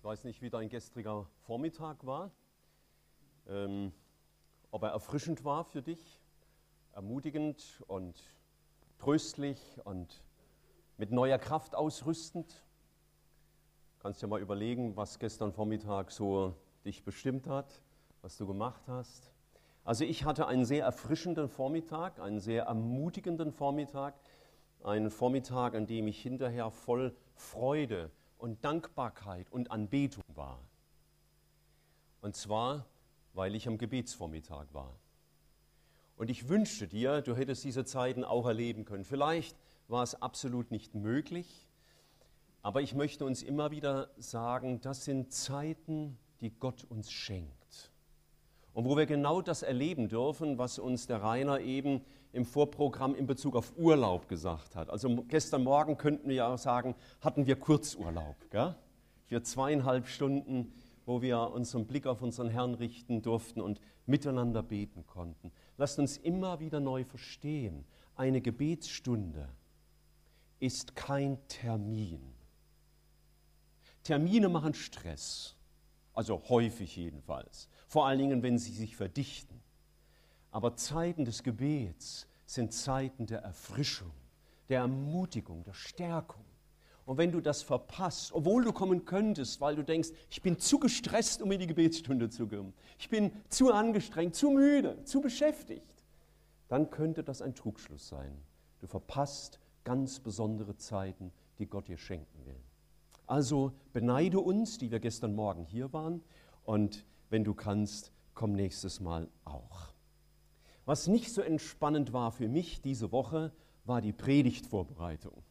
Ich weiß nicht, wie dein gestriger Vormittag war, ähm, ob er erfrischend war für dich, ermutigend und tröstlich und mit neuer Kraft ausrüstend. Kannst ja mal überlegen, was gestern Vormittag so dich bestimmt hat, was du gemacht hast. Also ich hatte einen sehr erfrischenden Vormittag, einen sehr ermutigenden Vormittag, einen Vormittag, an dem ich hinterher voll Freude und Dankbarkeit und Anbetung war. Und zwar, weil ich am Gebetsvormittag war. Und ich wünschte dir, du hättest diese Zeiten auch erleben können. Vielleicht war es absolut nicht möglich, aber ich möchte uns immer wieder sagen, das sind Zeiten, die Gott uns schenkt. Und wo wir genau das erleben dürfen, was uns der Rainer eben im Vorprogramm in Bezug auf Urlaub gesagt hat. Also gestern Morgen könnten wir ja auch sagen, hatten wir Kurzurlaub. Gell? Für zweieinhalb Stunden, wo wir unseren Blick auf unseren Herrn richten durften und miteinander beten konnten. Lasst uns immer wieder neu verstehen, eine Gebetsstunde ist kein Termin. Termine machen Stress, also häufig jedenfalls, vor allen Dingen, wenn sie sich verdichten. Aber Zeiten des Gebets sind Zeiten der Erfrischung, der Ermutigung, der Stärkung. Und wenn du das verpasst, obwohl du kommen könntest, weil du denkst, ich bin zu gestresst, um in die Gebetsstunde zu kommen, ich bin zu angestrengt, zu müde, zu beschäftigt, dann könnte das ein Trugschluss sein. Du verpasst ganz besondere Zeiten, die Gott dir schenken will. Also beneide uns, die wir gestern Morgen hier waren, und wenn du kannst, komm nächstes Mal auch. Was nicht so entspannend war für mich diese Woche, war die Predigtvorbereitung.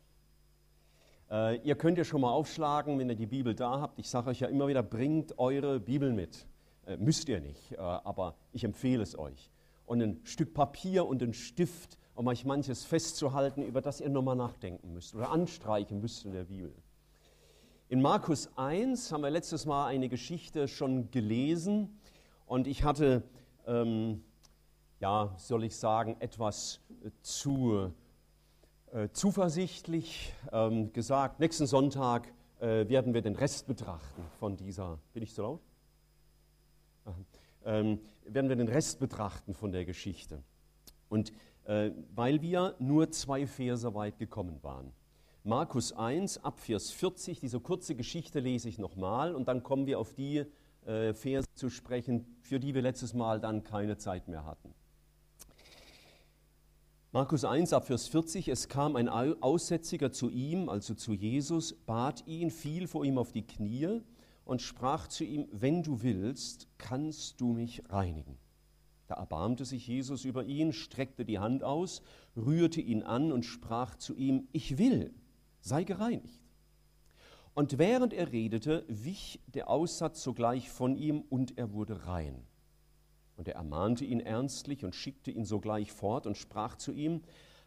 Äh, ihr könnt ja schon mal aufschlagen, wenn ihr die Bibel da habt. Ich sage euch ja immer wieder, bringt eure Bibel mit. Äh, müsst ihr nicht, äh, aber ich empfehle es euch. Und ein Stück Papier und ein Stift, um euch manches festzuhalten, über das ihr nochmal nachdenken müsst oder anstreichen müsst in der Bibel. In Markus 1 haben wir letztes Mal eine Geschichte schon gelesen und ich hatte ähm, ja, soll ich sagen, etwas äh, zu äh, zuversichtlich ähm, gesagt, nächsten Sonntag äh, werden wir den Rest betrachten von dieser, bin ich zu laut? Ähm, werden wir den Rest betrachten von der Geschichte. Und äh, weil wir nur zwei Verse weit gekommen waren. Markus 1 ab Vers 40, diese kurze Geschichte lese ich nochmal und dann kommen wir auf die äh, Verse zu sprechen, für die wir letztes Mal dann keine Zeit mehr hatten. Markus 1 ab Vers 40, es kam ein Aussätziger zu ihm, also zu Jesus, bat ihn, fiel vor ihm auf die Knie und sprach zu ihm, wenn du willst, kannst du mich reinigen. Da erbarmte sich Jesus über ihn, streckte die Hand aus, rührte ihn an und sprach zu ihm, ich will, sei gereinigt. Und während er redete, wich der Aussatz sogleich von ihm und er wurde rein. Und er ermahnte ihn ernstlich und schickte ihn sogleich fort und sprach zu ihm,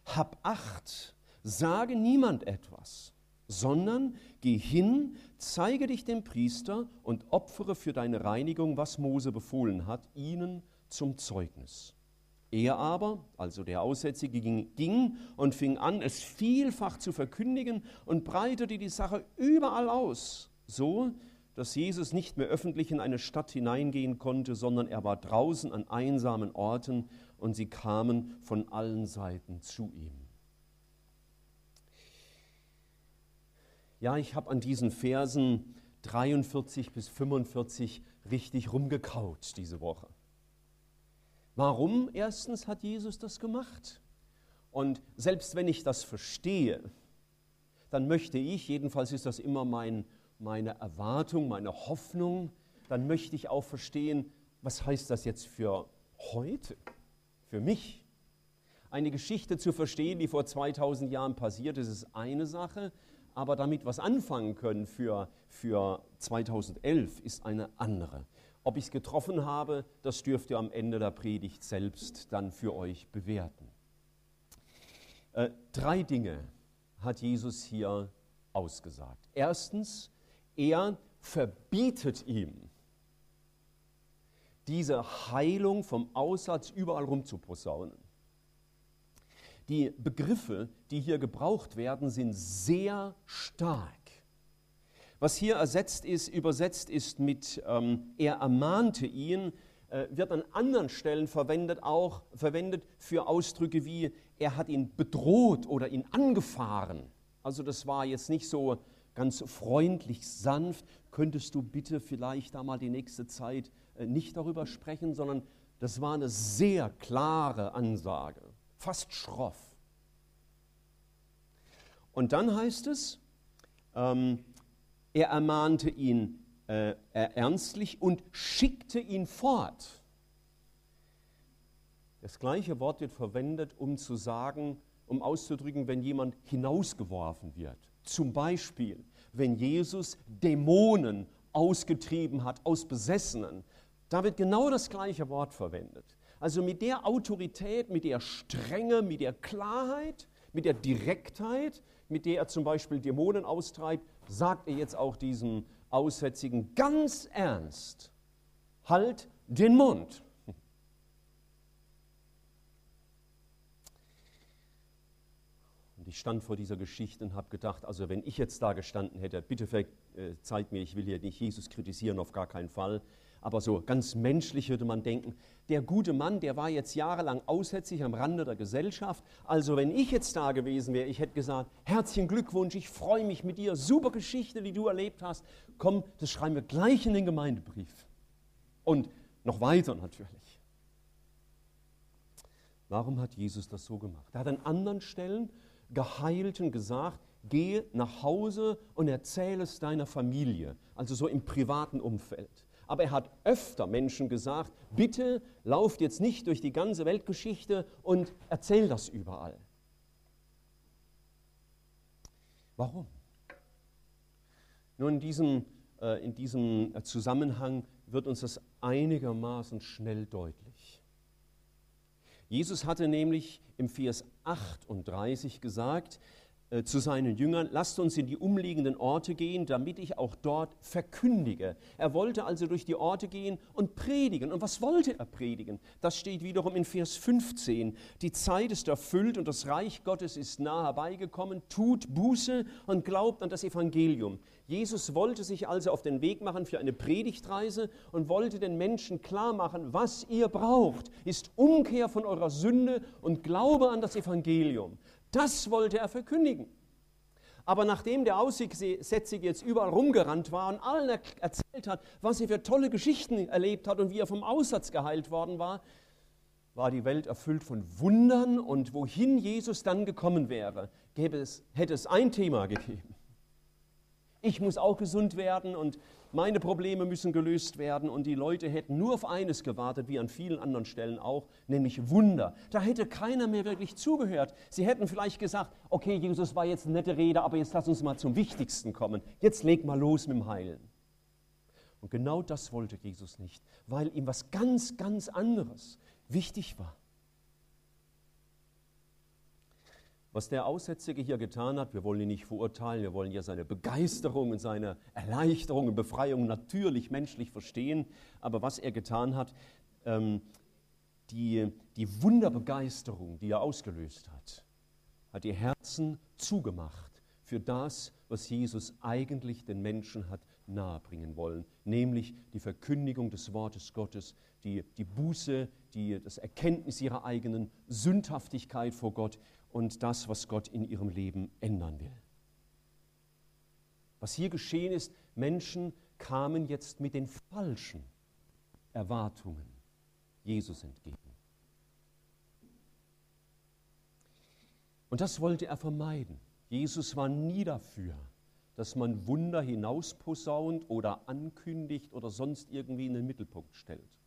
Hab acht, sage niemand etwas, sondern geh hin, zeige dich dem Priester und opfere für deine Reinigung, was Mose befohlen hat, ihnen zum Zeugnis. Er aber, also der Aussätzige, ging, ging, und fing an, es vielfach zu verkündigen und breitete die Sache überall aus, so dass Jesus nicht mehr öffentlich in eine Stadt hineingehen konnte, sondern er war draußen an einsamen Orten und sie kamen von allen Seiten zu ihm. Ja, ich habe an diesen Versen 43 bis 45 richtig rumgekaut diese Woche. Warum erstens hat Jesus das gemacht? Und selbst wenn ich das verstehe, dann möchte ich, jedenfalls ist das immer mein meine Erwartung, meine Hoffnung, dann möchte ich auch verstehen, was heißt das jetzt für heute, für mich. Eine Geschichte zu verstehen, die vor 2000 Jahren passiert ist, ist eine Sache, aber damit was anfangen können für, für 2011 ist eine andere. Ob ich es getroffen habe, das dürft ihr am Ende der Predigt selbst dann für euch bewerten. Äh, drei Dinge hat Jesus hier ausgesagt. Erstens, er verbietet ihm, diese Heilung vom Aussatz überall rumzuposaunen. Die Begriffe, die hier gebraucht werden, sind sehr stark. Was hier ersetzt ist, übersetzt ist mit ähm, er ermahnte ihn, äh, wird an anderen Stellen verwendet, auch verwendet für Ausdrücke wie er hat ihn bedroht oder ihn angefahren. Also das war jetzt nicht so ganz freundlich, sanft. Könntest du bitte vielleicht da mal die nächste Zeit äh, nicht darüber sprechen, sondern das war eine sehr klare Ansage, fast schroff. Und dann heißt es, ähm, er ermahnte ihn äh, ernstlich und schickte ihn fort. Das gleiche Wort wird verwendet, um zu sagen, um auszudrücken, wenn jemand hinausgeworfen wird. Zum Beispiel, wenn Jesus Dämonen ausgetrieben hat aus Besessenen, da wird genau das gleiche Wort verwendet. Also mit der Autorität, mit der Strenge, mit der Klarheit, mit der Direktheit, mit der er zum Beispiel Dämonen austreibt, sagt er jetzt auch diesem Aussätzigen ganz ernst, halt den Mund. Und ich stand vor dieser Geschichte und habe gedacht, also wenn ich jetzt da gestanden hätte, bitte verzeiht mir, ich will hier nicht Jesus kritisieren, auf gar keinen Fall, aber so ganz menschlich würde man denken, der gute Mann, der war jetzt jahrelang aussätzlich am Rande der Gesellschaft. Also wenn ich jetzt da gewesen wäre, ich hätte gesagt, herzlichen Glückwunsch, ich freue mich mit dir, super Geschichte, die du erlebt hast. Komm, das schreiben wir gleich in den Gemeindebrief. Und noch weiter natürlich. Warum hat Jesus das so gemacht? Er hat an anderen Stellen Geheilten gesagt, geh nach Hause und erzähle es deiner Familie, also so im privaten Umfeld aber er hat öfter Menschen gesagt, bitte lauft jetzt nicht durch die ganze Weltgeschichte und erzähl das überall. Warum? Nun, in diesem, äh, in diesem Zusammenhang wird uns das einigermaßen schnell deutlich. Jesus hatte nämlich im Vers 38 gesagt, äh, zu seinen Jüngern, lasst uns in die umliegenden Orte gehen, damit ich auch dort verkündige. Er wollte also durch die Orte gehen und predigen. Und was wollte er predigen? Das steht wiederum in Vers 15. Die Zeit ist erfüllt und das Reich Gottes ist nah herbeigekommen. Tut Buße und glaubt an das Evangelium. Jesus wollte sich also auf den Weg machen für eine Predigtreise und wollte den Menschen klar machen, was ihr braucht, ist Umkehr von eurer Sünde und Glaube an das Evangelium. Das wollte er verkündigen. Aber nachdem der Aussätzige jetzt überall rumgerannt war und allen erzählt hat, was er für tolle Geschichten erlebt hat und wie er vom Aussatz geheilt worden war, war die Welt erfüllt von Wundern und wohin Jesus dann gekommen wäre, es, hätte es ein Thema gegeben. Ich muss auch gesund werden und meine Probleme müssen gelöst werden und die Leute hätten nur auf eines gewartet, wie an vielen anderen Stellen auch, nämlich Wunder. Da hätte keiner mehr wirklich zugehört. Sie hätten vielleicht gesagt, okay, Jesus war jetzt eine nette Rede, aber jetzt lass uns mal zum Wichtigsten kommen. Jetzt leg mal los mit dem Heilen. Und genau das wollte Jesus nicht, weil ihm was ganz, ganz anderes wichtig war. Was der Aussätzige hier getan hat, wir wollen ihn nicht verurteilen, wir wollen ja seine Begeisterung und seine Erleichterung und Befreiung natürlich menschlich verstehen, aber was er getan hat, ähm, die, die Wunderbegeisterung, die er ausgelöst hat, hat die Herzen zugemacht für das, was Jesus eigentlich den Menschen hat nahebringen wollen, nämlich die Verkündigung des Wortes Gottes, die, die Buße, die, das Erkenntnis ihrer eigenen Sündhaftigkeit vor Gott und das, was Gott in ihrem Leben ändern will. Was hier geschehen ist, Menschen kamen jetzt mit den falschen Erwartungen Jesus entgegen. Und das wollte er vermeiden. Jesus war nie dafür, dass man Wunder hinausposaunt oder ankündigt oder sonst irgendwie in den Mittelpunkt stellt.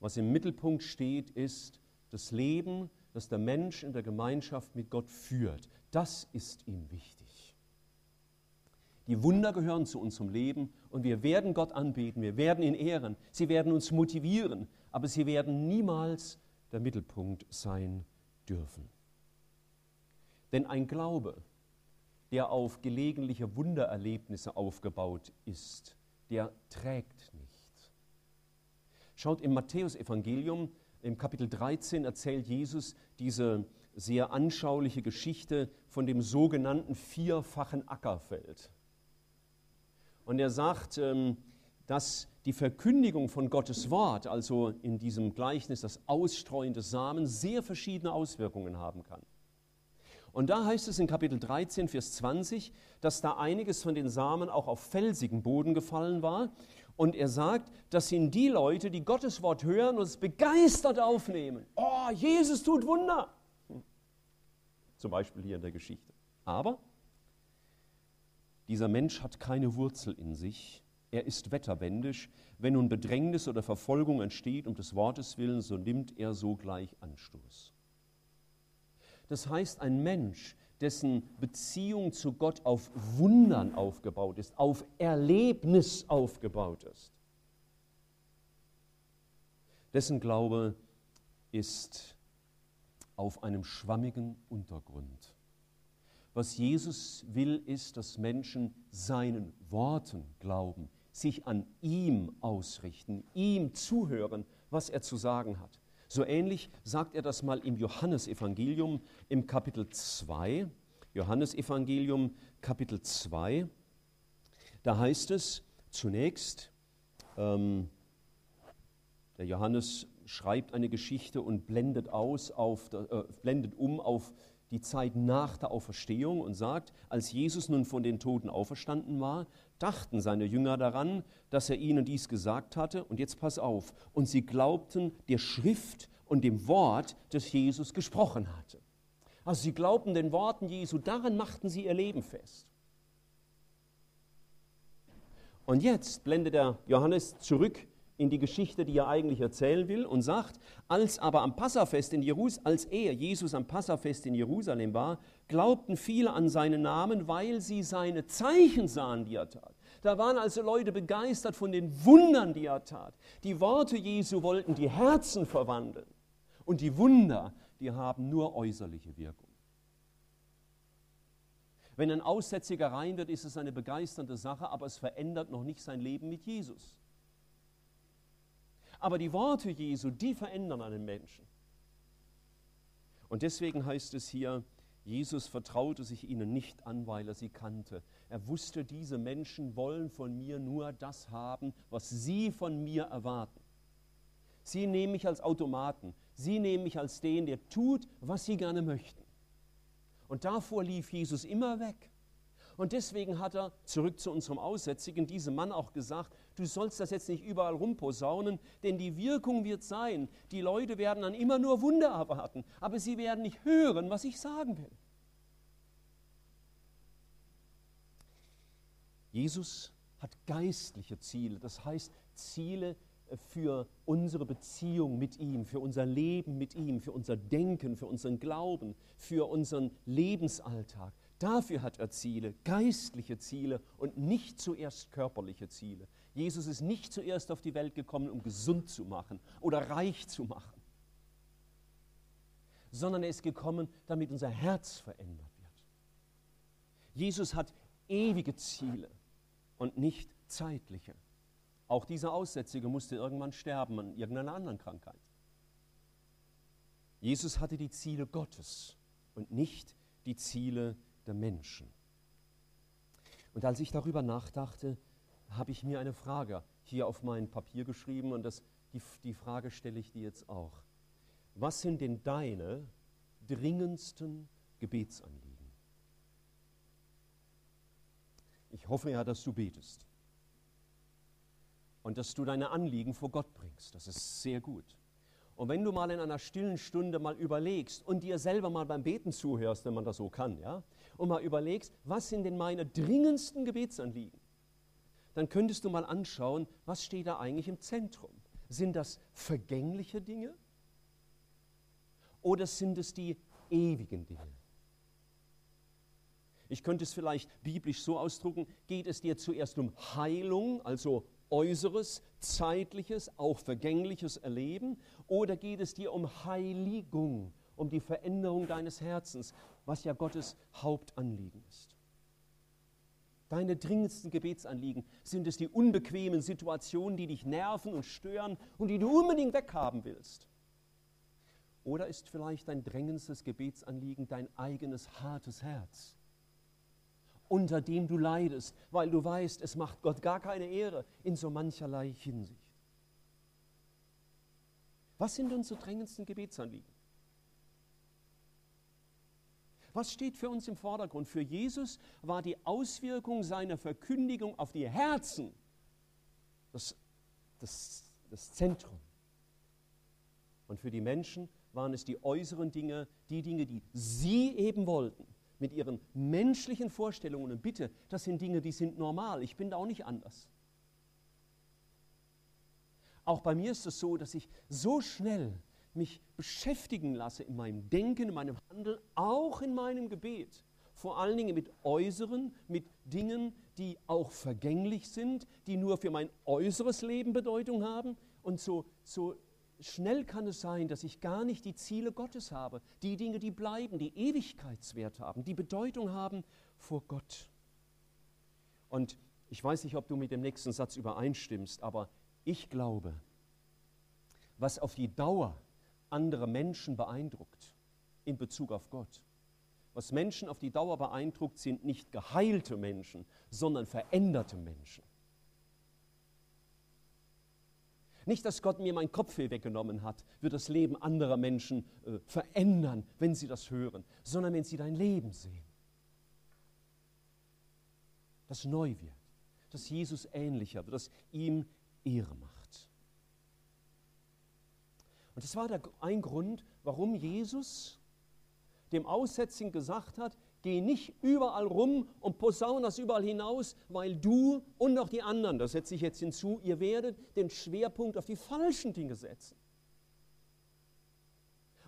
Was im Mittelpunkt steht, ist das Leben das der Mensch in der Gemeinschaft mit Gott führt. Das ist ihm wichtig. Die Wunder gehören zu unserem Leben und wir werden Gott anbeten, wir werden ihn ehren, sie werden uns motivieren, aber sie werden niemals der Mittelpunkt sein dürfen. Denn ein Glaube, der auf gelegentliche Wundererlebnisse aufgebaut ist, der trägt nicht. Schaut im Matthäusevangelium im Kapitel 13 erzählt Jesus diese sehr anschauliche Geschichte von dem sogenannten vierfachen Ackerfeld. Und er sagt, ähm, dass die Verkündigung von Gottes Wort, also in diesem Gleichnis das Ausstreuen des Samen, sehr verschiedene Auswirkungen haben kann. Und da heißt es in Kapitel 13, Vers 20, dass da einiges von den Samen auch auf felsigen Boden gefallen war. Und er sagt, das sind die Leute, die Gottes Wort hören und es begeistert aufnehmen. Oh, Jesus tut Wunder. Zum Beispiel hier in der Geschichte. Aber dieser Mensch hat keine Wurzel in sich. Er ist wetterwendisch. Wenn nun Bedrängnis oder Verfolgung entsteht um des Wortes willen, so nimmt er sogleich Anstoß. Das heißt, ein Mensch, dessen Beziehung zu Gott auf Wundern aufgebaut ist, auf Erlebnis aufgebaut ist, dessen Glaube ist auf einem schwammigen Untergrund. Was Jesus will, ist, dass Menschen seinen Worten glauben, sich an ihm ausrichten, ihm zuhören, was er zu sagen hat. So ähnlich sagt er das mal im Johannesevangelium im Kapitel 2. Johannesevangelium Kapitel 2. Da heißt es zunächst, ähm, der Johannes schreibt eine Geschichte und blendet, aus auf, äh, blendet um auf die Zeit nach der Auferstehung und sagt, als Jesus nun von den Toten auferstanden war, dachten seine Jünger daran, dass er ihnen dies gesagt hatte. Und jetzt pass auf. Und sie glaubten der Schrift und dem Wort, das Jesus gesprochen hatte. Also sie glaubten den Worten Jesu, daran machten sie ihr Leben fest. Und jetzt blendet der Johannes zurück in die Geschichte, die er eigentlich erzählen will und sagt, als aber am Passafest in Jerusalem, als er, Jesus am Passafest in Jerusalem war, glaubten viele an seinen Namen, weil sie seine Zeichen sahen, die er tat. Da waren also Leute begeistert von den Wundern, die er tat. Die Worte Jesu wollten die Herzen verwandeln. Und die Wunder, die haben nur äußerliche Wirkung. Wenn ein Aussätziger rein wird, ist es eine begeisternde Sache, aber es verändert noch nicht sein Leben mit Jesus. Aber die Worte Jesu, die verändern einen Menschen. Und deswegen heißt es hier, Jesus vertraute sich ihnen nicht an, weil er sie kannte. Er wusste, diese Menschen wollen von mir nur das haben, was sie von mir erwarten. Sie nehmen mich als Automaten. Sie nehmen mich als den, der tut, was sie gerne möchten. Und davor lief Jesus immer weg. Und deswegen hat er, zurück zu unserem Aussätzigen, diesem Mann auch gesagt, du sollst das jetzt nicht überall rumposaunen, denn die Wirkung wird sein, die Leute werden dann immer nur Wunder erwarten, aber sie werden nicht hören, was ich sagen will. Jesus hat geistliche Ziele, das heißt Ziele für unsere Beziehung mit ihm, für unser Leben mit ihm, für unser Denken, für unseren Glauben, für unseren Lebensalltag. Dafür hat er Ziele, geistliche Ziele und nicht zuerst körperliche Ziele. Jesus ist nicht zuerst auf die Welt gekommen, um gesund zu machen oder reich zu machen, sondern er ist gekommen, damit unser Herz verändert wird. Jesus hat ewige Ziele und nicht zeitliche. Auch dieser Aussätzige musste irgendwann sterben an irgendeiner anderen Krankheit. Jesus hatte die Ziele Gottes und nicht die Ziele der Menschen. Und als ich darüber nachdachte, habe ich mir eine Frage hier auf mein Papier geschrieben und das, die, die Frage stelle ich dir jetzt auch. Was sind denn deine dringendsten Gebetsanliegen? Ich hoffe ja, dass du betest und dass du deine Anliegen vor Gott bringst. Das ist sehr gut. Und wenn du mal in einer stillen Stunde mal überlegst und dir selber mal beim Beten zuhörst, wenn man das so kann, ja, und mal überlegst, was sind denn meine dringendsten Gebetsanliegen, dann könntest du mal anschauen, was steht da eigentlich im Zentrum. Sind das vergängliche Dinge oder sind es die ewigen Dinge? Ich könnte es vielleicht biblisch so ausdrucken, geht es dir zuerst um Heilung, also äußeres, zeitliches, auch vergängliches Erleben? Oder geht es dir um Heiligung, um die Veränderung deines Herzens, was ja Gottes Hauptanliegen ist? Deine dringendsten Gebetsanliegen sind es die unbequemen Situationen, die dich nerven und stören und die du unbedingt weghaben willst? Oder ist vielleicht dein drängendstes Gebetsanliegen dein eigenes hartes Herz? unter dem du leidest, weil du weißt, es macht Gott gar keine Ehre in so mancherlei Hinsicht. Was sind unsere drängendsten Gebetsanliegen? Was steht für uns im Vordergrund? Für Jesus war die Auswirkung seiner Verkündigung auf die Herzen das, das, das Zentrum. Und für die Menschen waren es die äußeren Dinge, die Dinge, die sie eben wollten, mit ihren menschlichen Vorstellungen. Und bitte, das sind Dinge, die sind normal. Ich bin da auch nicht anders. Auch bei mir ist es so, dass ich so schnell mich beschäftigen lasse in meinem Denken, in meinem Handeln, auch in meinem Gebet. Vor allen Dingen mit äußeren, mit Dingen, die auch vergänglich sind, die nur für mein äußeres Leben Bedeutung haben. Und so, so schnell kann es sein, dass ich gar nicht die Ziele Gottes habe, die Dinge, die bleiben, die Ewigkeitswert haben, die Bedeutung haben vor Gott. Und ich weiß nicht, ob du mit dem nächsten Satz übereinstimmst, aber ich glaube, was auf die Dauer andere Menschen beeindruckt in Bezug auf Gott, was Menschen auf die Dauer beeindruckt, sind nicht geheilte Menschen, sondern veränderte Menschen. Nicht, dass Gott mir mein Kopfweh weggenommen hat, wird das Leben anderer Menschen äh, verändern, wenn sie das hören, sondern wenn sie dein Leben sehen. Das neu wird, dass Jesus ähnlicher wird, dass ihm Ehre macht. Und das war der, ein Grund, warum Jesus dem Aussätzigen gesagt hat, Geh nicht überall rum und posaun das überall hinaus, weil du und auch die anderen, das setze ich jetzt hinzu, ihr werdet den Schwerpunkt auf die falschen Dinge setzen.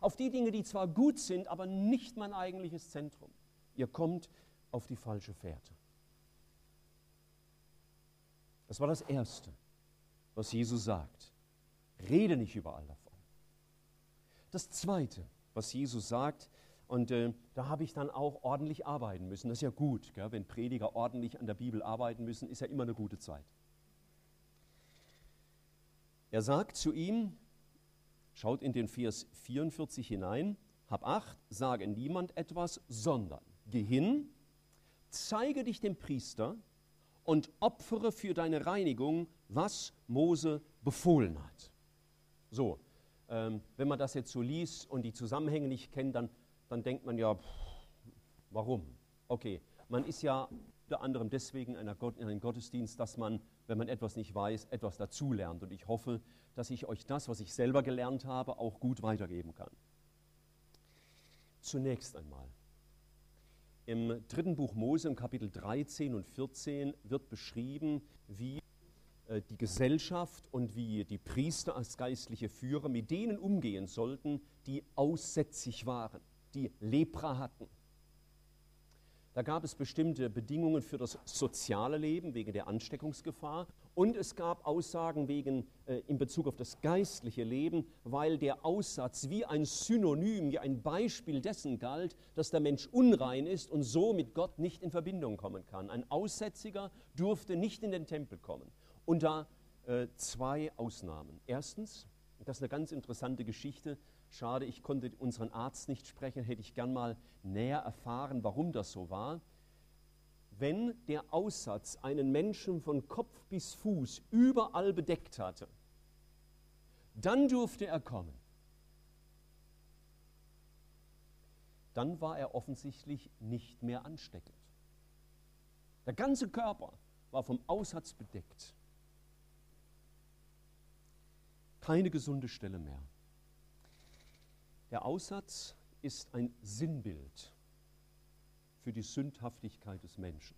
Auf die Dinge, die zwar gut sind, aber nicht mein eigentliches Zentrum. Ihr kommt auf die falsche Fährte. Das war das Erste, was Jesus sagt. Rede nicht überall davon. Das Zweite, was Jesus sagt, und äh, da habe ich dann auch ordentlich arbeiten müssen. Das ist ja gut, gell? wenn Prediger ordentlich an der Bibel arbeiten müssen, ist ja immer eine gute Zeit. Er sagt zu ihm, schaut in den Vers 44 hinein, hab acht, sage niemand etwas, sondern geh hin, zeige dich dem Priester und opfere für deine Reinigung, was Mose befohlen hat. So, ähm, wenn man das jetzt so liest und die Zusammenhänge nicht kennt, dann dann denkt man ja, pff, warum? Okay, man ist ja unter anderem deswegen in einem Gottesdienst, dass man, wenn man etwas nicht weiß, etwas dazulernt. Und ich hoffe, dass ich euch das, was ich selber gelernt habe, auch gut weitergeben kann. Zunächst einmal. Im dritten Buch Mose, im Kapitel 13 und 14, wird beschrieben, wie die Gesellschaft und wie die Priester als geistliche Führer mit denen umgehen sollten, die aussätzig waren die Lepra hatten. Da gab es bestimmte Bedingungen für das soziale Leben wegen der Ansteckungsgefahr und es gab Aussagen wegen, äh, in Bezug auf das geistliche Leben, weil der Aussatz wie ein Synonym, wie ein Beispiel dessen galt, dass der Mensch unrein ist und so mit Gott nicht in Verbindung kommen kann. Ein Aussätziger durfte nicht in den Tempel kommen. Unter äh, zwei Ausnahmen. Erstens, das ist eine ganz interessante Geschichte, Schade, ich konnte unseren Arzt nicht sprechen, hätte ich gern mal näher erfahren, warum das so war. Wenn der Aussatz einen Menschen von Kopf bis Fuß überall bedeckt hatte, dann durfte er kommen. Dann war er offensichtlich nicht mehr ansteckend. Der ganze Körper war vom Aussatz bedeckt. Keine gesunde Stelle mehr. Der Aussatz ist ein Sinnbild für die Sündhaftigkeit des Menschen,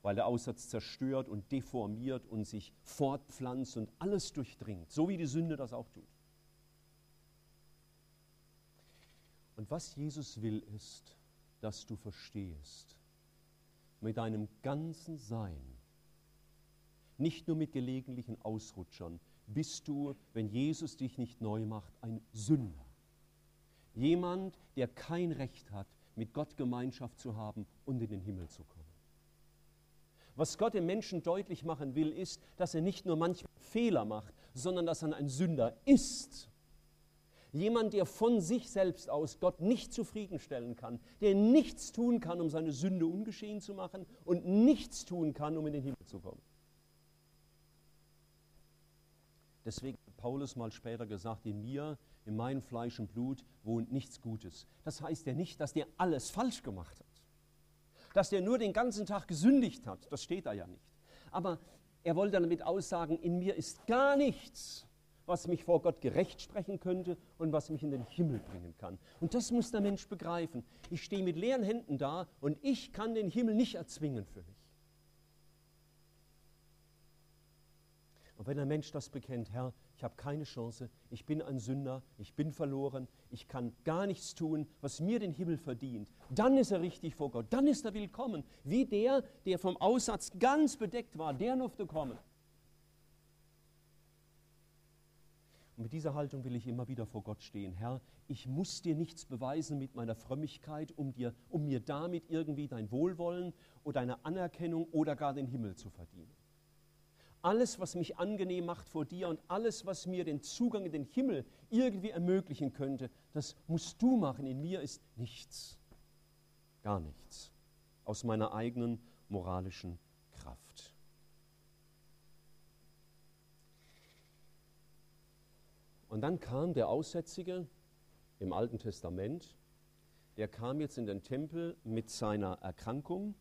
weil der Aussatz zerstört und deformiert und sich fortpflanzt und alles durchdringt, so wie die Sünde das auch tut. Und was Jesus will, ist, dass du verstehst, mit deinem ganzen Sein, nicht nur mit gelegentlichen Ausrutschern, bist du, wenn Jesus dich nicht neu macht, ein Sünder. Jemand, der kein Recht hat, mit Gott Gemeinschaft zu haben und in den Himmel zu kommen. Was Gott dem Menschen deutlich machen will, ist, dass er nicht nur manchmal Fehler macht, sondern dass er ein Sünder ist. Jemand, der von sich selbst aus Gott nicht zufriedenstellen kann, der nichts tun kann, um seine Sünde ungeschehen zu machen und nichts tun kann, um in den Himmel zu kommen. Deswegen hat Paulus mal später gesagt, in mir, in meinem Fleisch und Blut wohnt nichts Gutes. Das heißt ja nicht, dass der alles falsch gemacht hat. Dass der nur den ganzen Tag gesündigt hat, das steht da ja nicht. Aber er wollte damit aussagen, in mir ist gar nichts, was mich vor Gott gerecht sprechen könnte und was mich in den Himmel bringen kann. Und das muss der Mensch begreifen. Ich stehe mit leeren Händen da und ich kann den Himmel nicht erzwingen für mich. Und wenn der Mensch das bekennt, Herr, ich habe keine Chance, ich bin ein Sünder, ich bin verloren, ich kann gar nichts tun, was mir den Himmel verdient, dann ist er richtig vor Gott, dann ist er willkommen, wie der, der vom Aussatz ganz bedeckt war, der durfte kommen. Und mit dieser Haltung will ich immer wieder vor Gott stehen. Herr, ich muss dir nichts beweisen mit meiner Frömmigkeit, um, dir, um mir damit irgendwie dein Wohlwollen oder deine Anerkennung oder gar den Himmel zu verdienen. Alles, was mich angenehm macht vor dir und alles, was mir den Zugang in den Himmel irgendwie ermöglichen könnte, das musst du machen. In mir ist nichts, gar nichts aus meiner eigenen moralischen Kraft. Und dann kam der Aussätzige im Alten Testament, der kam jetzt in den Tempel mit seiner Erkrankung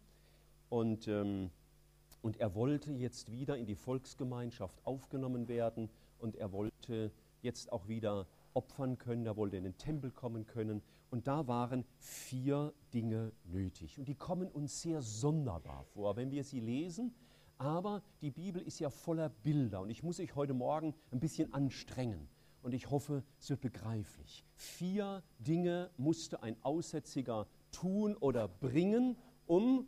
und ähm, und er wollte jetzt wieder in die Volksgemeinschaft aufgenommen werden und er wollte jetzt auch wieder opfern können, er wollte in den Tempel kommen können. Und da waren vier Dinge nötig. Und die kommen uns sehr sonderbar vor, wenn wir sie lesen. Aber die Bibel ist ja voller Bilder und ich muss euch heute Morgen ein bisschen anstrengen. Und ich hoffe, es wird begreiflich. Vier Dinge musste ein Aussätziger tun oder bringen, um,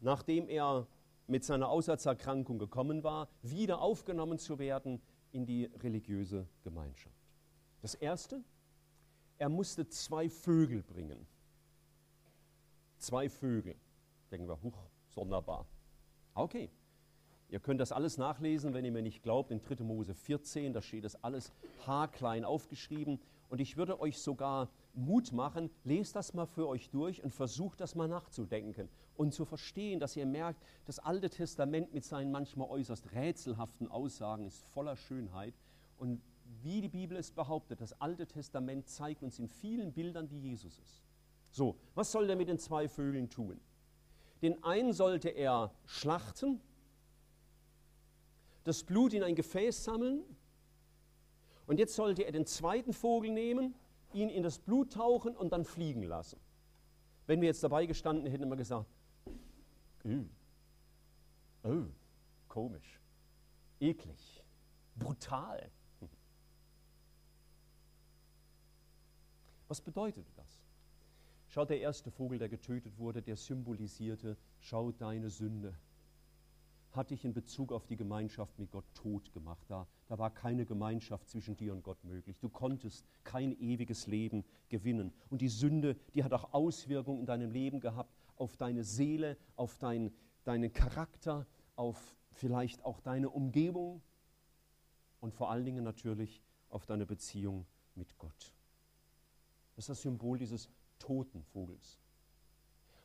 nachdem er mit seiner Aussatzerkrankung gekommen war, wieder aufgenommen zu werden in die religiöse Gemeinschaft. Das Erste, er musste zwei Vögel bringen. Zwei Vögel. Denken wir, huch, sonderbar. Okay, ihr könnt das alles nachlesen, wenn ihr mir nicht glaubt, in 3. Mose 14, da steht das alles haarklein aufgeschrieben. Und ich würde euch sogar Mut machen, lest das mal für euch durch und versucht das mal nachzudenken und zu verstehen, dass ihr merkt, das Alte Testament mit seinen manchmal äußerst rätselhaften Aussagen ist voller Schönheit. Und wie die Bibel es behauptet, das Alte Testament zeigt uns in vielen Bildern, wie Jesus ist. So, was soll er mit den zwei Vögeln tun? Den einen sollte er schlachten, das Blut in ein Gefäß sammeln und jetzt sollte er den zweiten Vogel nehmen ihn in das Blut tauchen und dann fliegen lassen. Wenn wir jetzt dabei gestanden hätten, wir gesagt, oh, oh, komisch, eklig, brutal. Was bedeutet das? Schaut, der erste Vogel, der getötet wurde, der symbolisierte, schau deine Sünde hat dich in Bezug auf die Gemeinschaft mit Gott tot gemacht. Da, da war keine Gemeinschaft zwischen dir und Gott möglich. Du konntest kein ewiges Leben gewinnen. Und die Sünde, die hat auch Auswirkungen in deinem Leben gehabt, auf deine Seele, auf dein, deinen Charakter, auf vielleicht auch deine Umgebung und vor allen Dingen natürlich auf deine Beziehung mit Gott. Das ist das Symbol dieses toten Vogels.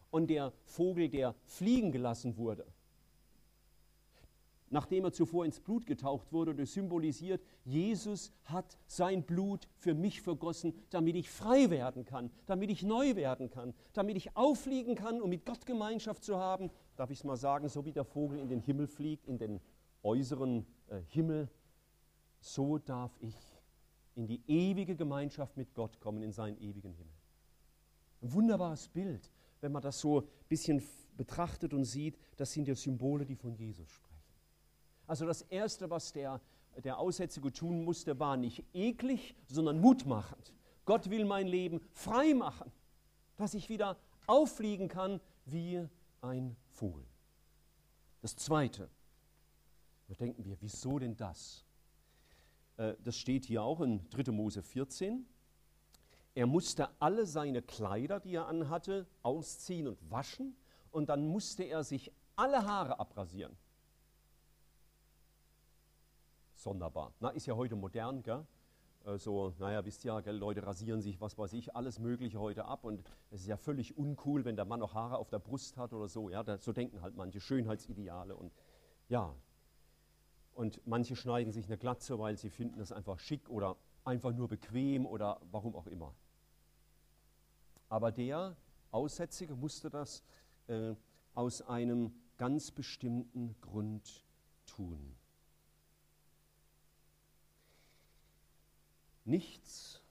Und der Vogel, der fliegen gelassen wurde, nachdem er zuvor ins Blut getaucht wurde, das symbolisiert, Jesus hat sein Blut für mich vergossen, damit ich frei werden kann, damit ich neu werden kann, damit ich auffliegen kann, um mit Gott Gemeinschaft zu haben. Darf ich es mal sagen, so wie der Vogel in den Himmel fliegt, in den äußeren äh, Himmel, so darf ich in die ewige Gemeinschaft mit Gott kommen, in seinen ewigen Himmel. Ein wunderbares Bild, wenn man das so ein bisschen betrachtet und sieht, das sind ja Symbole, die von Jesus sprechen. Also das Erste, was der, der Aussätzige tun musste, war nicht eklig, sondern mutmachend. Gott will mein Leben frei machen, dass ich wieder auffliegen kann wie ein Vogel. Das Zweite, da denken wir, wieso denn das? Äh, das steht hier auch in 3. Mose 14. Er musste alle seine Kleider, die er anhatte, ausziehen und waschen und dann musste er sich alle Haare abrasieren sonderbar. Na, ist ja heute modern, gell? äh, so, naja, wisst ihr, gell, Leute rasieren sich, was weiß ich, alles Mögliche heute ab und es ist ja völlig uncool, wenn der Mann noch Haare auf der Brust hat oder so. Ja, da, so denken halt manche Schönheitsideale und ja. Und manche schneiden sich eine Glatze, weil sie finden das einfach schick oder einfach nur bequem oder warum auch immer. Aber der Aussätzige musste das äh, aus einem ganz bestimmten Grund tun. Nichts,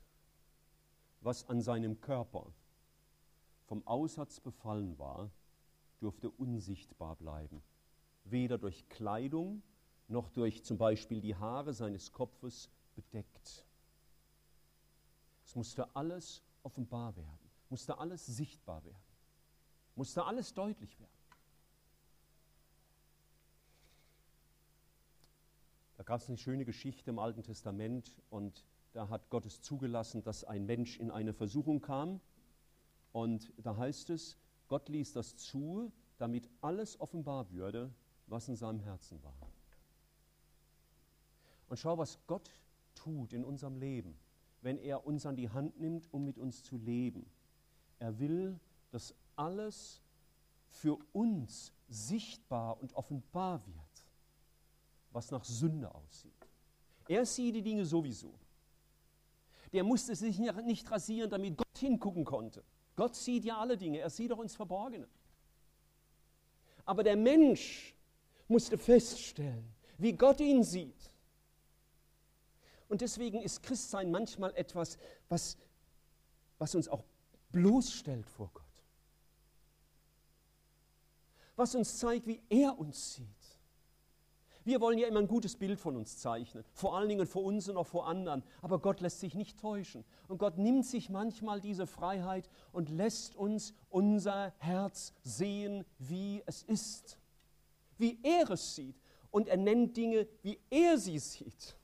was an seinem Körper vom Aussatz befallen war, durfte unsichtbar bleiben. Weder durch Kleidung noch durch zum Beispiel die Haare seines Kopfes bedeckt. Es musste alles offenbar werden, musste alles sichtbar werden, musste alles deutlich werden. Da gab es eine schöne Geschichte im Alten Testament und da hat Gott es zugelassen, dass ein Mensch in eine Versuchung kam. Und da heißt es, Gott ließ das zu, damit alles offenbar würde, was in seinem Herzen war. Und schau, was Gott tut in unserem Leben, wenn er uns an die Hand nimmt, um mit uns zu leben. Er will, dass alles für uns sichtbar und offenbar wird, was nach Sünde aussieht. Er sieht die Dinge sowieso der musste sich nicht rasieren, damit Gott hingucken konnte. Gott sieht ja alle Dinge, er sieht auch ins Verborgene. Aber der Mensch musste feststellen, wie Gott ihn sieht. Und deswegen ist Christsein manchmal etwas, was, was uns auch bloßstellt vor Gott. Was uns zeigt, wie er uns sieht. Wir wollen ja immer ein gutes Bild von uns zeichnen, vor allen Dingen vor uns und auch vor anderen. Aber Gott lässt sich nicht täuschen. Und Gott nimmt sich manchmal diese Freiheit und lässt uns unser Herz sehen, wie es ist, wie er es sieht. Und er nennt Dinge, wie er sie sieht.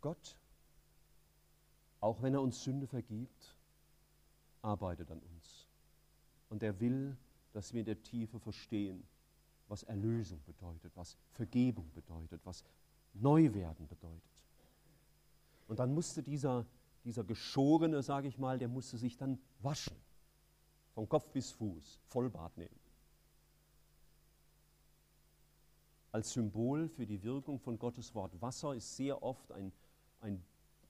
Gott, auch wenn er uns Sünde vergibt, arbeitet an uns. Und er will, dass wir in der Tiefe verstehen, was Erlösung bedeutet, was Vergebung bedeutet, was Neuwerden bedeutet. Und dann musste dieser, dieser Geschorene, sage ich mal, der musste sich dann waschen, von Kopf bis Fuß, Vollbad nehmen. Als Symbol für die Wirkung von Gottes Wort. Wasser ist sehr oft ein, ein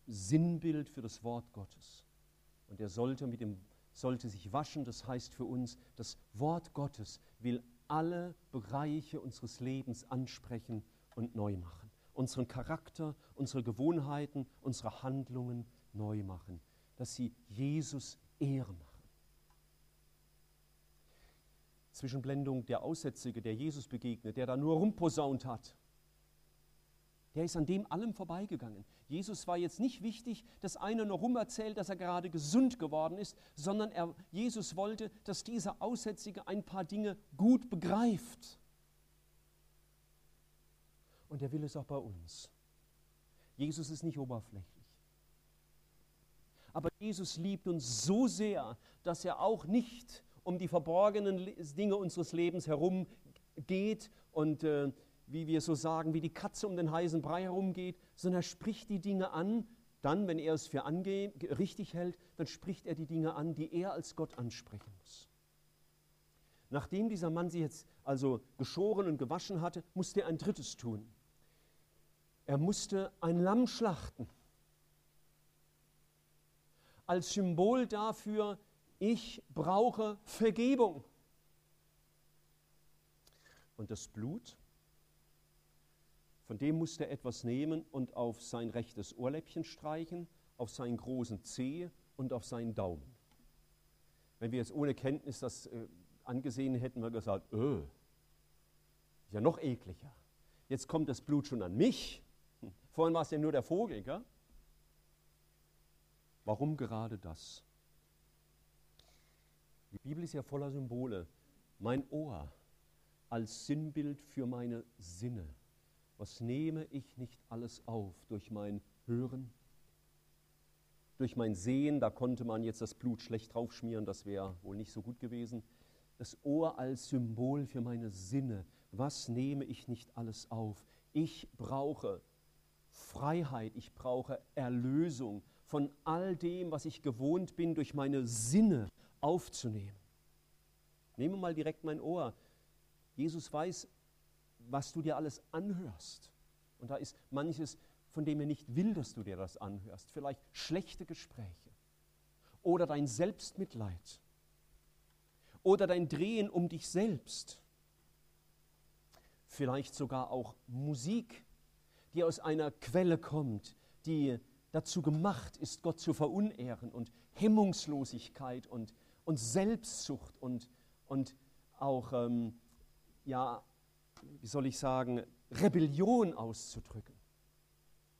Sinnbild für das Wort Gottes. Und er sollte, mit dem, sollte sich waschen. Das heißt für uns, das Wort Gottes will alle Bereiche unseres Lebens ansprechen und neu machen. Unseren Charakter, unsere Gewohnheiten, unsere Handlungen neu machen. Dass sie Jesus Ehre machen. Zwischenblendung der Aussätzige, der Jesus begegnet, der da nur rumposaunt hat der ist an dem allem vorbeigegangen. Jesus war jetzt nicht wichtig, dass einer nur rumerzählt, dass er gerade gesund geworden ist, sondern er, Jesus wollte, dass dieser Aussätzige ein paar Dinge gut begreift. Und er will es auch bei uns. Jesus ist nicht oberflächlich. Aber Jesus liebt uns so sehr, dass er auch nicht um die verborgenen Dinge unseres Lebens herum geht und äh, wie wir so sagen, wie die Katze um den heißen Brei herumgeht, sondern er spricht die Dinge an. Dann, wenn er es für richtig hält, dann spricht er die Dinge an, die er als Gott ansprechen muss. Nachdem dieser Mann sie jetzt also geschoren und gewaschen hatte, musste er ein drittes tun. Er musste ein Lamm schlachten. Als Symbol dafür, ich brauche Vergebung. Und das Blut von dem musste er etwas nehmen und auf sein rechtes Ohrläppchen streichen, auf seinen großen Zeh und auf seinen Daumen. Wenn wir jetzt ohne Kenntnis das äh, angesehen hätten, wir gesagt, öh, ist ja noch ekliger. Jetzt kommt das Blut schon an mich. Vorhin war es ja nur der Vogel, gell? Warum gerade das? Die Bibel ist ja voller Symbole. Mein Ohr als Sinnbild für meine Sinne was nehme ich nicht alles auf durch mein Hören, durch mein Sehen, da konnte man jetzt das Blut schlecht draufschmieren, das wäre wohl nicht so gut gewesen. das Ohr als Symbol für meine Sinne. Was nehme ich nicht alles auf? Ich brauche Freiheit, ich brauche Erlösung von all dem, was ich gewohnt bin, durch meine Sinne aufzunehmen. Nehme mal direkt mein Ohr. Jesus weiß, was du dir alles anhörst. Und da ist manches, von dem er nicht will, dass du dir das anhörst. Vielleicht schlechte Gespräche oder dein Selbstmitleid oder dein Drehen um dich selbst. Vielleicht sogar auch Musik, die aus einer Quelle kommt, die dazu gemacht ist, Gott zu verunehren und Hemmungslosigkeit und, und Selbstsucht und, und auch, ähm, ja, wie soll ich sagen, Rebellion auszudrücken,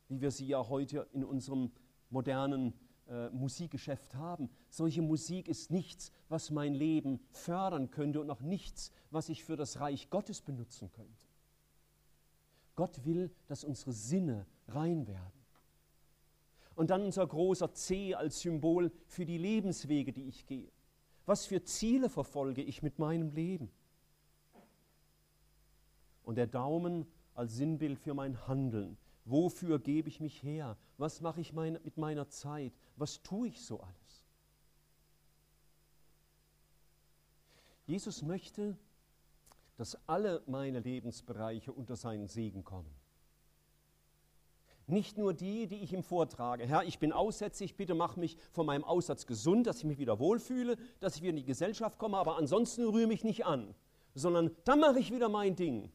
wie wir sie ja heute in unserem modernen äh, Musikgeschäft haben. Solche Musik ist nichts, was mein Leben fördern könnte und auch nichts, was ich für das Reich Gottes benutzen könnte. Gott will, dass unsere Sinne rein werden. Und dann unser großer C als Symbol für die Lebenswege, die ich gehe. Was für Ziele verfolge ich mit meinem Leben? Und der Daumen als Sinnbild für mein Handeln. Wofür gebe ich mich her? Was mache ich mein, mit meiner Zeit? Was tue ich so alles? Jesus möchte, dass alle meine Lebensbereiche unter seinen Segen kommen. Nicht nur die, die ich ihm vortrage. Herr, ich bin aussätzig, bitte mach mich von meinem Aussatz gesund, dass ich mich wieder wohlfühle, dass ich wieder in die Gesellschaft komme, aber ansonsten rühre mich nicht an, sondern dann mache ich wieder mein Ding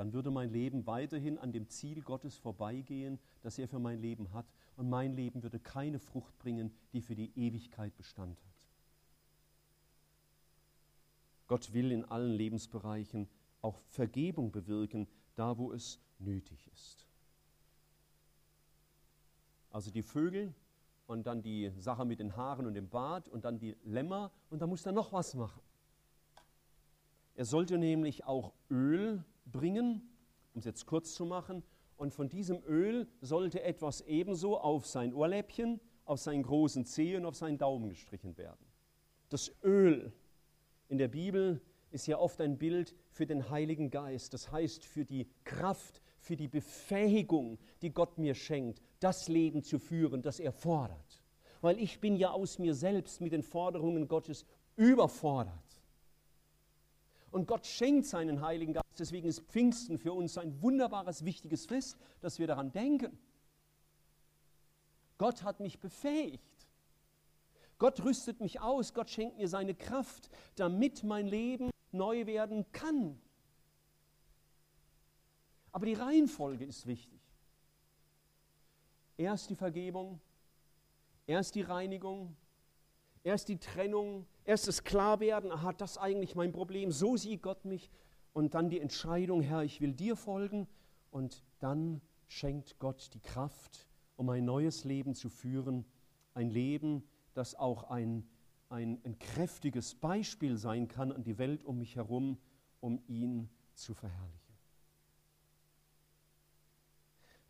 dann würde mein Leben weiterhin an dem Ziel Gottes vorbeigehen, das er für mein Leben hat, und mein Leben würde keine Frucht bringen, die für die Ewigkeit Bestand hat. Gott will in allen Lebensbereichen auch Vergebung bewirken, da wo es nötig ist. Also die Vögel und dann die Sache mit den Haaren und dem Bart und dann die Lämmer und da muss er noch was machen. Er sollte nämlich auch Öl bringen, um es jetzt kurz zu machen. Und von diesem Öl sollte etwas ebenso auf sein Ohrläppchen, auf seinen großen Zeh und auf seinen Daumen gestrichen werden. Das Öl in der Bibel ist ja oft ein Bild für den Heiligen Geist, das heißt für die Kraft, für die Befähigung, die Gott mir schenkt, das Leben zu führen, das er fordert. Weil ich bin ja aus mir selbst mit den Forderungen Gottes überfordert. Und Gott schenkt seinen Heiligen Geist. Deswegen ist Pfingsten für uns ein wunderbares, wichtiges Fest, dass wir daran denken. Gott hat mich befähigt. Gott rüstet mich aus. Gott schenkt mir seine Kraft, damit mein Leben neu werden kann. Aber die Reihenfolge ist wichtig. Erst die Vergebung, erst die Reinigung, erst die Trennung, Erst das Klarwerden, aha, das ist eigentlich mein Problem, so sieht Gott mich. Und dann die Entscheidung, Herr, ich will dir folgen. Und dann schenkt Gott die Kraft, um ein neues Leben zu führen. Ein Leben, das auch ein, ein, ein kräftiges Beispiel sein kann an die Welt um mich herum, um ihn zu verherrlichen.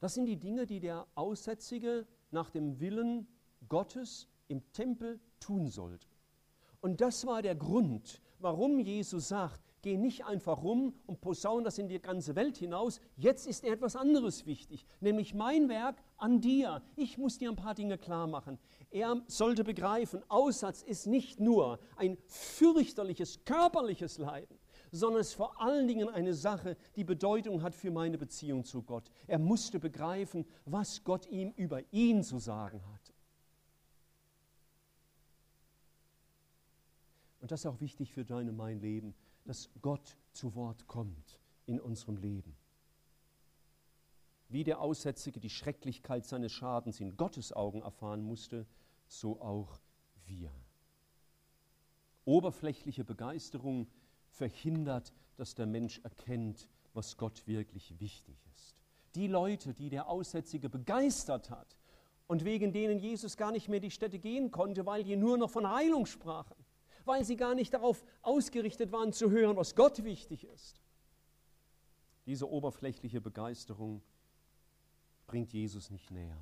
Das sind die Dinge, die der Aussätzige nach dem Willen Gottes im Tempel tun sollte. Und das war der Grund, warum Jesus sagt, geh nicht einfach rum und posaun das in die ganze Welt hinaus. Jetzt ist etwas anderes wichtig, nämlich mein Werk an dir. Ich muss dir ein paar Dinge klar machen. Er sollte begreifen, Aussatz ist nicht nur ein fürchterliches körperliches Leiden, sondern es ist vor allen Dingen eine Sache, die Bedeutung hat für meine Beziehung zu Gott. Er musste begreifen, was Gott ihm über ihn zu sagen hat. Und das ist auch wichtig für dein und mein Leben, dass Gott zu Wort kommt in unserem Leben. Wie der Aussätzige die Schrecklichkeit seines Schadens in Gottes Augen erfahren musste, so auch wir. Oberflächliche Begeisterung verhindert, dass der Mensch erkennt, was Gott wirklich wichtig ist. Die Leute, die der Aussätzige begeistert hat und wegen denen Jesus gar nicht mehr die Städte gehen konnte, weil die nur noch von Heilung sprachen, weil sie gar nicht darauf ausgerichtet waren zu hören, was Gott wichtig ist. Diese oberflächliche Begeisterung bringt Jesus nicht näher.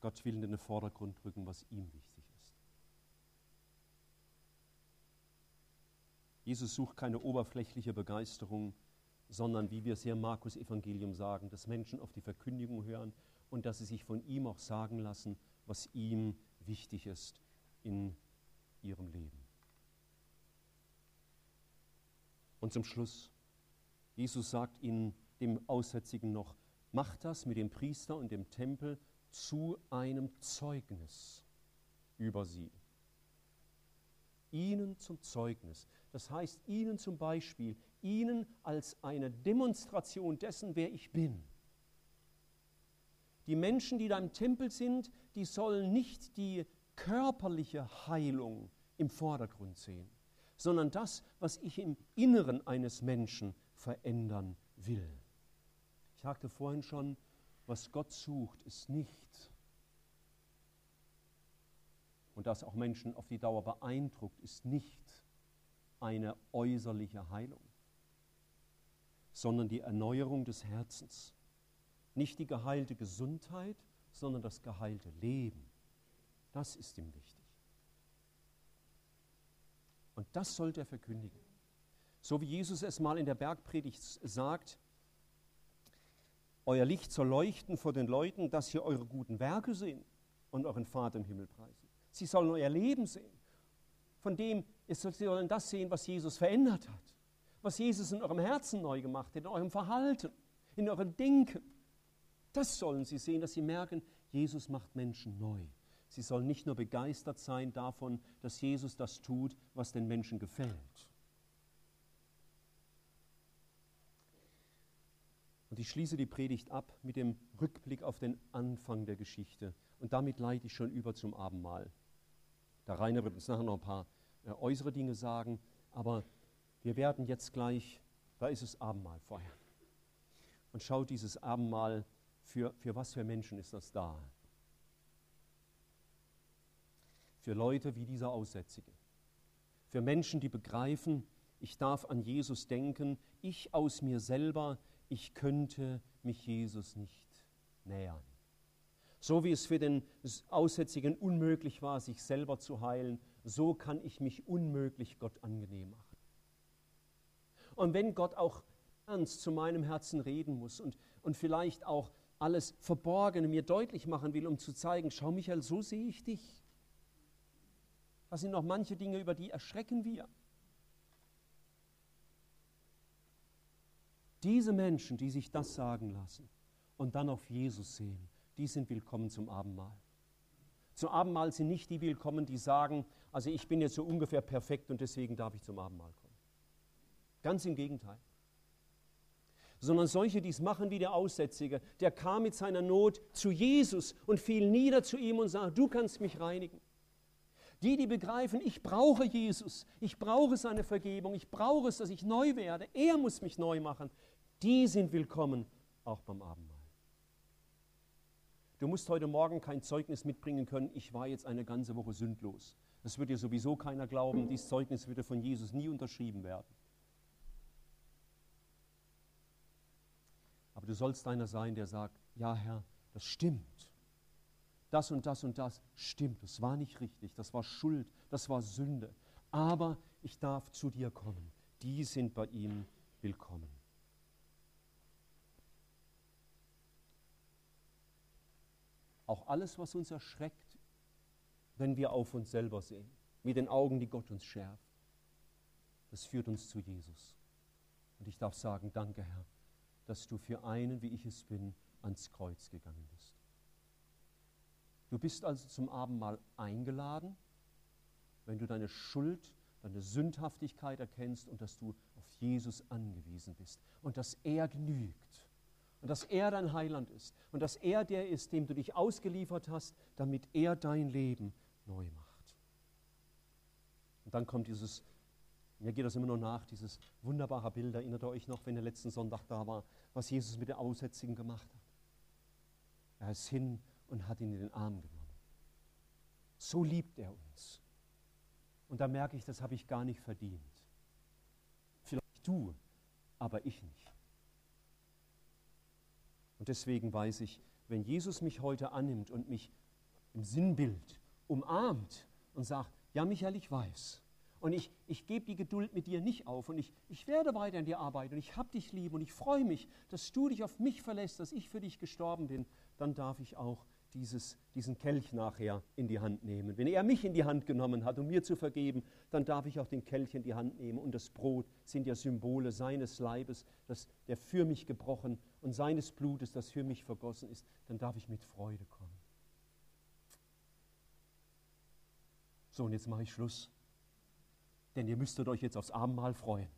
Gott will in den Vordergrund rücken, was ihm wichtig ist. Jesus sucht keine oberflächliche Begeisterung, sondern wie wir es hier im Markus Evangelium sagen, dass Menschen auf die Verkündigung hören und dass sie sich von ihm auch sagen lassen, was ihm wichtig ist in ihrem Leben. Und zum Schluss, Jesus sagt ihnen, dem Aussätzigen noch, macht das mit dem Priester und dem Tempel zu einem Zeugnis über sie. Ihnen zum Zeugnis. Das heißt, Ihnen zum Beispiel, Ihnen als eine Demonstration dessen, wer ich bin. Die Menschen, die da im Tempel sind, die sollen nicht die körperliche Heilung im Vordergrund sehen, sondern das, was ich im Inneren eines Menschen verändern will. Ich sagte vorhin schon, was Gott sucht, ist nicht, und das auch Menschen auf die Dauer beeindruckt, ist nicht eine äußerliche Heilung, sondern die Erneuerung des Herzens. Nicht die geheilte Gesundheit, sondern das geheilte Leben. Das ist ihm wichtig. Und das sollte er verkündigen. So wie Jesus es mal in der Bergpredigt sagt, euer Licht soll leuchten vor den Leuten, dass sie eure guten Werke sehen und euren Vater im Himmel preisen. Sie sollen euer Leben sehen. Von dem, sie sollen das sehen, was Jesus verändert hat. Was Jesus in eurem Herzen neu gemacht hat, in eurem Verhalten, in eurem Denken. Das sollen sie sehen, dass sie merken, Jesus macht Menschen neu. Sie sollen nicht nur begeistert sein davon, dass Jesus das tut, was den Menschen gefällt. Und ich schließe die Predigt ab mit dem Rückblick auf den Anfang der Geschichte. Und damit leite ich schon über zum Abendmahl. Der Rainer wird uns nachher noch ein paar äh, äußere Dinge sagen, aber wir werden jetzt gleich, da ist es Abendmahl vorher. Und schaut dieses Abendmahl, für, für was für Menschen ist das da? Für Leute wie dieser Aussätzige. Für Menschen, die begreifen, ich darf an Jesus denken, ich aus mir selber, ich könnte mich Jesus nicht nähern. So wie es für den Aussätzigen unmöglich war, sich selber zu heilen, so kann ich mich unmöglich Gott angenehm machen. Und wenn Gott auch ernst zu meinem Herzen reden muss und, und vielleicht auch alles Verborgene mir deutlich machen will, um zu zeigen, schau Michael, so sehe ich dich. Das sind noch manche Dinge, über die erschrecken wir. Diese Menschen, die sich das sagen lassen und dann auf Jesus sehen, die sind willkommen zum Abendmahl. Zum Abendmahl sind nicht die willkommen, die sagen, also ich bin jetzt so ungefähr perfekt und deswegen darf ich zum Abendmahl kommen. Ganz im Gegenteil. Sondern solche, die es machen wie der Aussätzige, der kam mit seiner Not zu Jesus und fiel nieder zu ihm und sagte, du kannst mich reinigen. Die, die begreifen, ich brauche Jesus, ich brauche seine Vergebung, ich brauche es, dass ich neu werde, er muss mich neu machen, die sind willkommen auch beim Abendmahl. Du musst heute Morgen kein Zeugnis mitbringen können, ich war jetzt eine ganze Woche sündlos. Das wird dir sowieso keiner glauben, dieses Zeugnis würde von Jesus nie unterschrieben werden. Aber du sollst einer sein, der sagt, ja Herr, das stimmt. Das und das und das stimmt. Das war nicht richtig, das war Schuld, das war Sünde. Aber ich darf zu dir kommen. Die sind bei ihm willkommen. Auch alles, was uns erschreckt, wenn wir auf uns selber sehen, mit den Augen, die Gott uns schärft, das führt uns zu Jesus. Und ich darf sagen, danke Herr, dass du für einen, wie ich es bin, ans Kreuz gegangen bist. Du bist also zum Abendmahl eingeladen, wenn du deine Schuld, deine Sündhaftigkeit erkennst und dass du auf Jesus angewiesen bist. Und dass er genügt. Und dass er dein Heiland ist. Und dass er der ist, dem du dich ausgeliefert hast, damit er dein Leben neu macht. Und dann kommt dieses, mir geht das immer noch nach, dieses wunderbare Bild, erinnert ihr euch noch, wenn der letzten Sonntag da war, was Jesus mit den Aussätzigen gemacht hat. Er ist hin und hat ihn in den Arm genommen. So liebt er uns. Und da merke ich, das habe ich gar nicht verdient. Vielleicht du, aber ich nicht. Und deswegen weiß ich, wenn Jesus mich heute annimmt und mich im Sinnbild umarmt und sagt, ja Michael, ich weiß. Und ich, ich gebe die Geduld mit dir nicht auf und ich, ich werde weiter an dir arbeiten und ich habe dich lieb und ich freue mich, dass du dich auf mich verlässt, dass ich für dich gestorben bin, dann darf ich auch dieses, diesen Kelch nachher in die Hand nehmen. Wenn er mich in die Hand genommen hat, um mir zu vergeben, dann darf ich auch den Kelch in die Hand nehmen. Und das Brot sind ja Symbole seines Leibes, das, der für mich gebrochen und seines Blutes, das für mich vergossen ist. Dann darf ich mit Freude kommen. So, und jetzt mache ich Schluss. Denn ihr müsstet euch jetzt aufs Abendmahl freuen.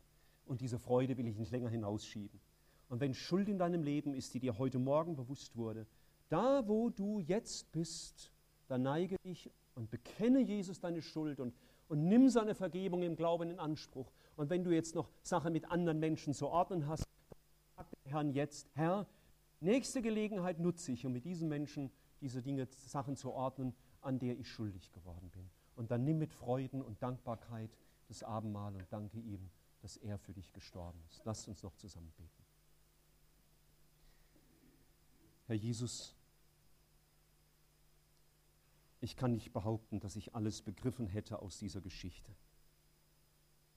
Und diese Freude will ich nicht länger hinausschieben. Und wenn Schuld in deinem Leben ist, die dir heute Morgen bewusst wurde, da, wo du jetzt bist, da neige dich und bekenne Jesus deine Schuld und, und nimm seine Vergebung im Glauben in Anspruch. Und wenn du jetzt noch Sachen mit anderen Menschen zu ordnen hast, sag dem Herrn jetzt, Herr, nächste Gelegenheit nutze ich, um mit diesen Menschen diese Dinge, Sachen zu ordnen, an der ich schuldig geworden bin. Und dann nimm mit Freuden und Dankbarkeit das Abendmahl und danke ihm, dass er für dich gestorben ist. Lasst uns noch zusammen beten. Herr Jesus, ich kann nicht behaupten, dass ich alles begriffen hätte aus dieser Geschichte.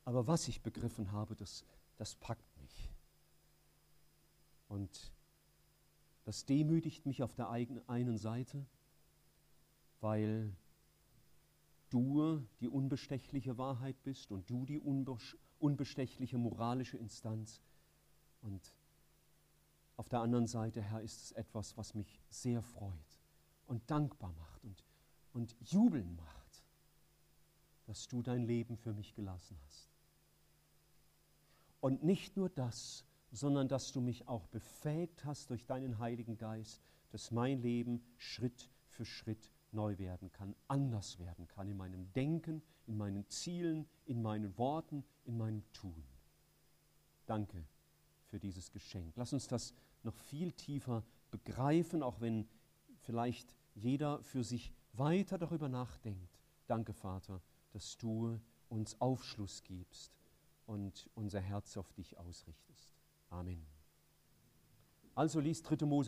Aber was ich begriffen habe, das, das packt mich. Und das demütigt mich auf der einen Seite, weil du die unbestechliche Wahrheit bist und du die unbestechliche moralische Instanz. Und auf der anderen Seite, Herr, ist es etwas, was mich sehr freut und dankbar macht und, und jubeln macht, dass du dein Leben für mich gelassen hast. Und nicht nur das, sondern dass du mich auch befähigt hast durch deinen Heiligen Geist, dass mein Leben Schritt für Schritt neu werden kann, anders werden kann in meinem Denken, in meinen Zielen, in meinen Worten, in meinem Tun. Danke für dieses Geschenk. Lass uns das noch viel tiefer begreifen, auch wenn vielleicht jeder für sich weiter darüber nachdenkt. Danke, Vater, dass du uns Aufschluss gibst und unser Herz auf dich ausrichtest. Amen. Also liest 3. Mose